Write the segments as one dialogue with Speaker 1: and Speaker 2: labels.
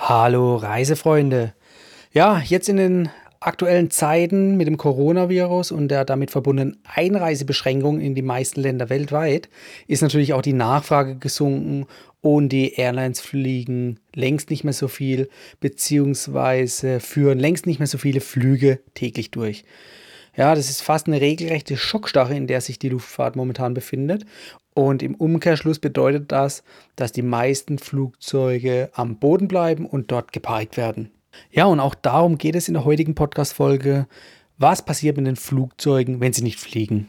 Speaker 1: Hallo Reisefreunde. Ja, jetzt in den aktuellen Zeiten mit dem Coronavirus und der damit verbundenen Einreisebeschränkung in die meisten Länder weltweit ist natürlich auch die Nachfrage gesunken und die Airlines fliegen längst nicht mehr so viel, beziehungsweise führen längst nicht mehr so viele Flüge täglich durch. Ja, das ist fast eine regelrechte Schockstarre, in der sich die Luftfahrt momentan befindet. Und im Umkehrschluss bedeutet das, dass die meisten Flugzeuge am Boden bleiben und dort geparkt werden. Ja, und auch darum geht es in der heutigen Podcast-Folge. Was passiert mit den Flugzeugen, wenn sie nicht fliegen?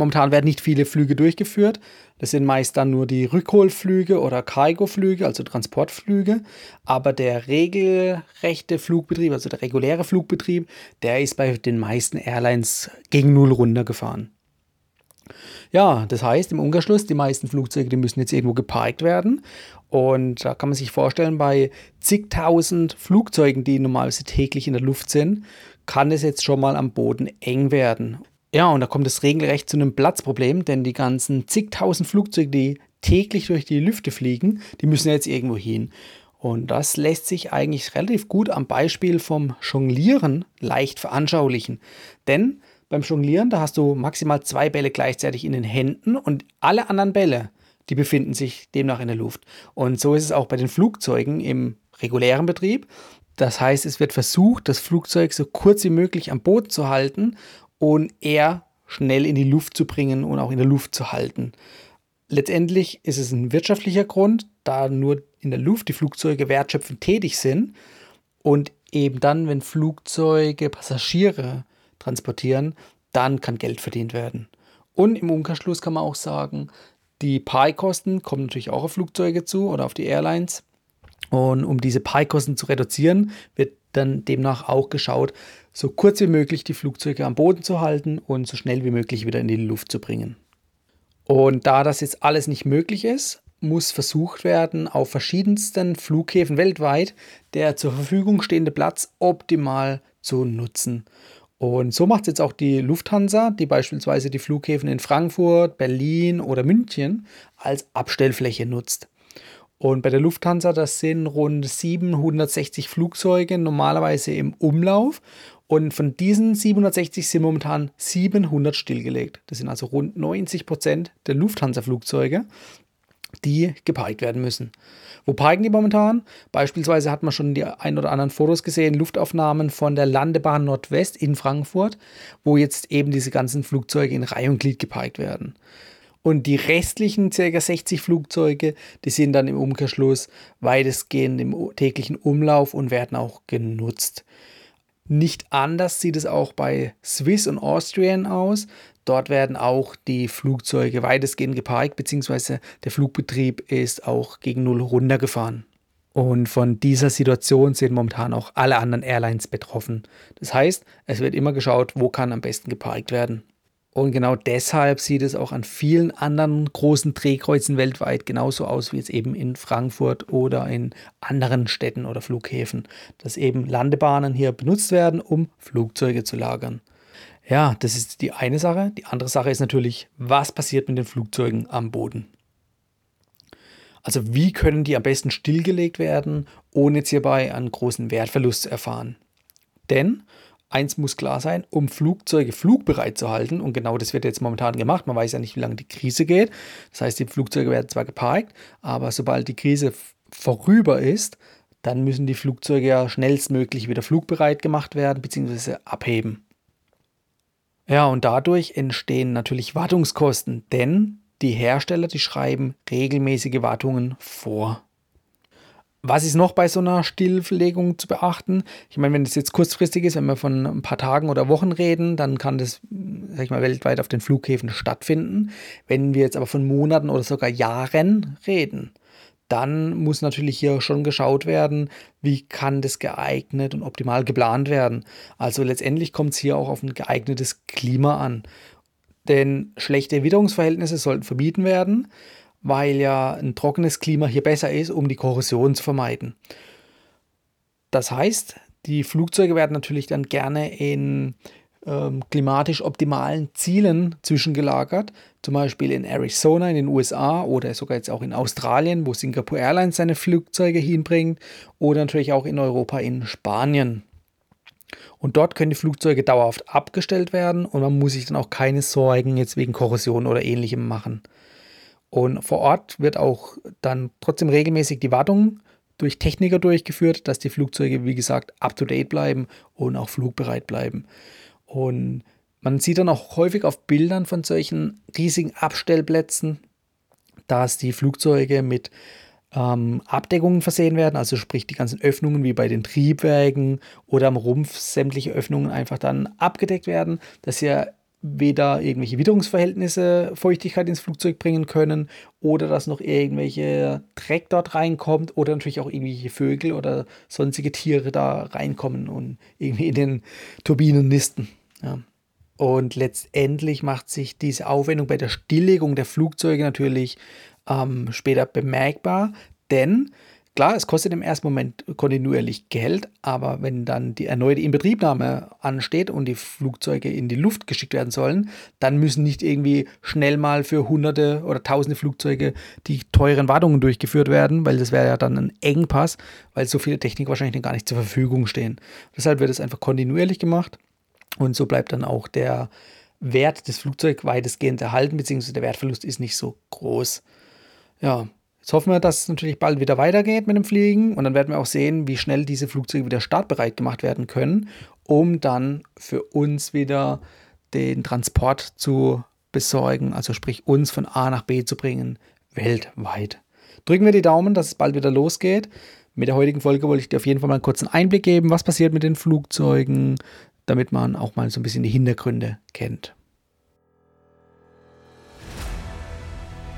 Speaker 1: Momentan werden nicht viele Flüge durchgeführt. Das sind meist dann nur die Rückholflüge oder Cargo-Flüge, also Transportflüge. Aber der regelrechte Flugbetrieb, also der reguläre Flugbetrieb, der ist bei den meisten Airlines gegen Null runtergefahren. Ja, das heißt im Umkehrschluss, die meisten Flugzeuge, die müssen jetzt irgendwo geparkt werden. Und da kann man sich vorstellen, bei zigtausend Flugzeugen, die normalerweise täglich in der Luft sind, kann es jetzt schon mal am Boden eng werden. Ja, und da kommt es regelrecht zu einem Platzproblem, denn die ganzen zigtausend Flugzeuge, die täglich durch die Lüfte fliegen, die müssen jetzt irgendwo hin. Und das lässt sich eigentlich relativ gut am Beispiel vom Jonglieren leicht veranschaulichen. Denn beim Jonglieren, da hast du maximal zwei Bälle gleichzeitig in den Händen und alle anderen Bälle, die befinden sich demnach in der Luft. Und so ist es auch bei den Flugzeugen im regulären Betrieb. Das heißt, es wird versucht, das Flugzeug so kurz wie möglich am Boden zu halten und eher schnell in die Luft zu bringen und auch in der Luft zu halten. Letztendlich ist es ein wirtschaftlicher Grund, da nur in der Luft die Flugzeuge wertschöpfend tätig sind und eben dann, wenn Flugzeuge Passagiere transportieren, dann kann Geld verdient werden. Und im Umkehrschluss kann man auch sagen, die Pi-Kosten kommen natürlich auch auf Flugzeuge zu oder auf die Airlines. Und um diese Pi-Kosten zu reduzieren, wird dann demnach auch geschaut, so kurz wie möglich die Flugzeuge am Boden zu halten und so schnell wie möglich wieder in die Luft zu bringen. Und da das jetzt alles nicht möglich ist, muss versucht werden, auf verschiedensten Flughäfen weltweit der zur Verfügung stehende Platz optimal zu nutzen. Und so macht es jetzt auch die Lufthansa, die beispielsweise die Flughäfen in Frankfurt, Berlin oder München als Abstellfläche nutzt. Und bei der Lufthansa, das sind rund 760 Flugzeuge normalerweise im Umlauf. Und von diesen 760 sind momentan 700 stillgelegt. Das sind also rund 90 Prozent der Lufthansa-Flugzeuge, die geparkt werden müssen. Wo parken die momentan? Beispielsweise hat man schon die ein oder anderen Fotos gesehen, Luftaufnahmen von der Landebahn Nordwest in Frankfurt, wo jetzt eben diese ganzen Flugzeuge in Reihe und Glied geparkt werden. Und die restlichen ca. 60 Flugzeuge, die sind dann im Umkehrschluss weitestgehend im täglichen Umlauf und werden auch genutzt. Nicht anders sieht es auch bei Swiss und Austrian aus. Dort werden auch die Flugzeuge weitestgehend geparkt, beziehungsweise der Flugbetrieb ist auch gegen Null runtergefahren. Und von dieser Situation sind momentan auch alle anderen Airlines betroffen. Das heißt, es wird immer geschaut, wo kann am besten geparkt werden. Und genau deshalb sieht es auch an vielen anderen großen Drehkreuzen weltweit genauso aus wie jetzt eben in Frankfurt oder in anderen Städten oder Flughäfen, dass eben Landebahnen hier benutzt werden, um Flugzeuge zu lagern. Ja, das ist die eine Sache. Die andere Sache ist natürlich, was passiert mit den Flugzeugen am Boden? Also wie können die am besten stillgelegt werden, ohne jetzt hierbei einen großen Wertverlust zu erfahren? Denn eins muss klar sein, um Flugzeuge flugbereit zu halten, und genau das wird jetzt momentan gemacht, man weiß ja nicht, wie lange die Krise geht. Das heißt, die Flugzeuge werden zwar geparkt, aber sobald die Krise vorüber ist, dann müssen die Flugzeuge ja schnellstmöglich wieder flugbereit gemacht werden bzw. abheben. Ja, und dadurch entstehen natürlich Wartungskosten, denn die Hersteller, die schreiben regelmäßige Wartungen vor. Was ist noch bei so einer Stilllegung zu beachten? Ich meine, wenn es jetzt kurzfristig ist, wenn wir von ein paar Tagen oder Wochen reden, dann kann das, sag ich mal, weltweit auf den Flughäfen stattfinden. Wenn wir jetzt aber von Monaten oder sogar Jahren reden, dann muss natürlich hier schon geschaut werden, wie kann das geeignet und optimal geplant werden. Also letztendlich kommt es hier auch auf ein geeignetes Klima an. Denn schlechte Witterungsverhältnisse sollten vermieden werden, weil ja ein trockenes Klima hier besser ist, um die Korrosion zu vermeiden. Das heißt, die Flugzeuge werden natürlich dann gerne in ähm, klimatisch optimalen Zielen zwischengelagert, zum Beispiel in Arizona in den USA oder sogar jetzt auch in Australien, wo Singapore Airlines seine Flugzeuge hinbringt oder natürlich auch in Europa in Spanien. Und dort können die Flugzeuge dauerhaft abgestellt werden und man muss sich dann auch keine Sorgen jetzt wegen Korrosion oder ähnlichem machen. Und vor Ort wird auch dann trotzdem regelmäßig die Wartung durch Techniker durchgeführt, dass die Flugzeuge, wie gesagt, up-to-date bleiben und auch flugbereit bleiben. Und man sieht dann auch häufig auf Bildern von solchen riesigen Abstellplätzen, dass die Flugzeuge mit ähm, Abdeckungen versehen werden, also sprich die ganzen Öffnungen wie bei den Triebwerken oder am Rumpf sämtliche Öffnungen einfach dann abgedeckt werden, dass ja weder irgendwelche Witterungsverhältnisse Feuchtigkeit ins Flugzeug bringen können oder dass noch irgendwelche Dreck dort reinkommt oder natürlich auch irgendwelche Vögel oder sonstige Tiere da reinkommen und irgendwie in den Turbinen nisten. Ja. Und letztendlich macht sich diese Aufwendung bei der Stilllegung der Flugzeuge natürlich ähm, später bemerkbar, denn Klar, es kostet im ersten Moment kontinuierlich Geld, aber wenn dann die erneute Inbetriebnahme ansteht und die Flugzeuge in die Luft geschickt werden sollen, dann müssen nicht irgendwie schnell mal für hunderte oder tausende Flugzeuge die teuren Wartungen durchgeführt werden, weil das wäre ja dann ein Engpass, weil so viele Technik wahrscheinlich gar nicht zur Verfügung stehen. Deshalb wird es einfach kontinuierlich gemacht und so bleibt dann auch der Wert des Flugzeugs weitestgehend erhalten, beziehungsweise der Wertverlust ist nicht so groß. Ja, Jetzt hoffen wir, dass es natürlich bald wieder weitergeht mit dem Fliegen und dann werden wir auch sehen, wie schnell diese Flugzeuge wieder startbereit gemacht werden können, um dann für uns wieder den Transport zu besorgen, also sprich uns von A nach B zu bringen, weltweit. Drücken wir die Daumen, dass es bald wieder losgeht. Mit der heutigen Folge wollte ich dir auf jeden Fall mal einen kurzen Einblick geben, was passiert mit den Flugzeugen, damit man auch mal so ein bisschen die Hintergründe kennt.